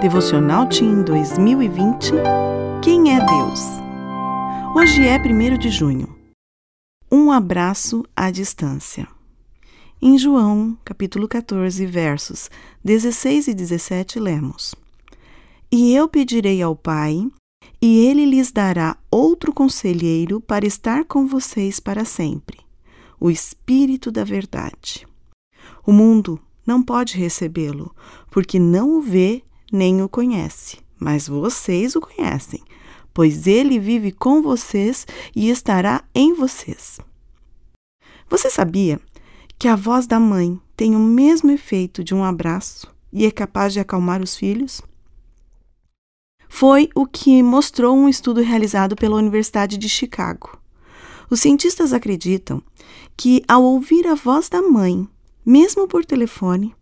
Devocional Team 2020 Quem é Deus? Hoje é 1 de junho. Um abraço à distância. Em João, capítulo 14, versos 16 e 17, lemos: E eu pedirei ao Pai, e ele lhes dará outro conselheiro para estar com vocês para sempre, o Espírito da Verdade. O mundo não pode recebê-lo, porque não o vê nem o conhece, mas vocês o conhecem, pois ele vive com vocês e estará em vocês. Você sabia que a voz da mãe tem o mesmo efeito de um abraço e é capaz de acalmar os filhos? Foi o que mostrou um estudo realizado pela Universidade de Chicago. Os cientistas acreditam que, ao ouvir a voz da mãe, mesmo por telefone,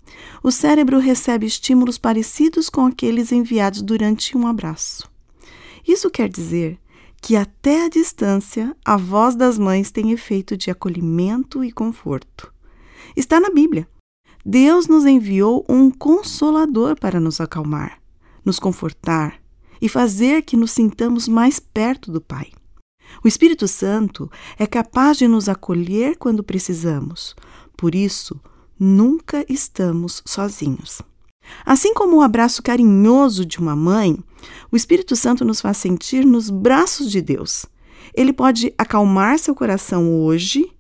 o cérebro recebe estímulos parecidos com aqueles enviados durante um abraço. Isso quer dizer que, até a distância, a voz das mães tem efeito de acolhimento e conforto. Está na Bíblia. Deus nos enviou um consolador para nos acalmar, nos confortar e fazer que nos sintamos mais perto do Pai. O Espírito Santo é capaz de nos acolher quando precisamos. Por isso, nunca estamos sozinhos. Assim como o abraço carinhoso de uma mãe, o Espírito Santo nos faz sentir nos braços de Deus. Ele pode acalmar seu coração hoje.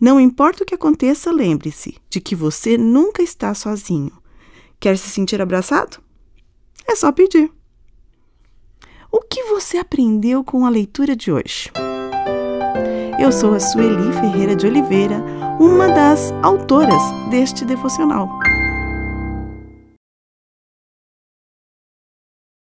Não importa o que aconteça, lembre-se de que você nunca está sozinho. Quer se sentir abraçado? É só pedir. O que você aprendeu com a leitura de hoje? Eu sou a Sueli Ferreira de Oliveira uma das autoras deste devocional.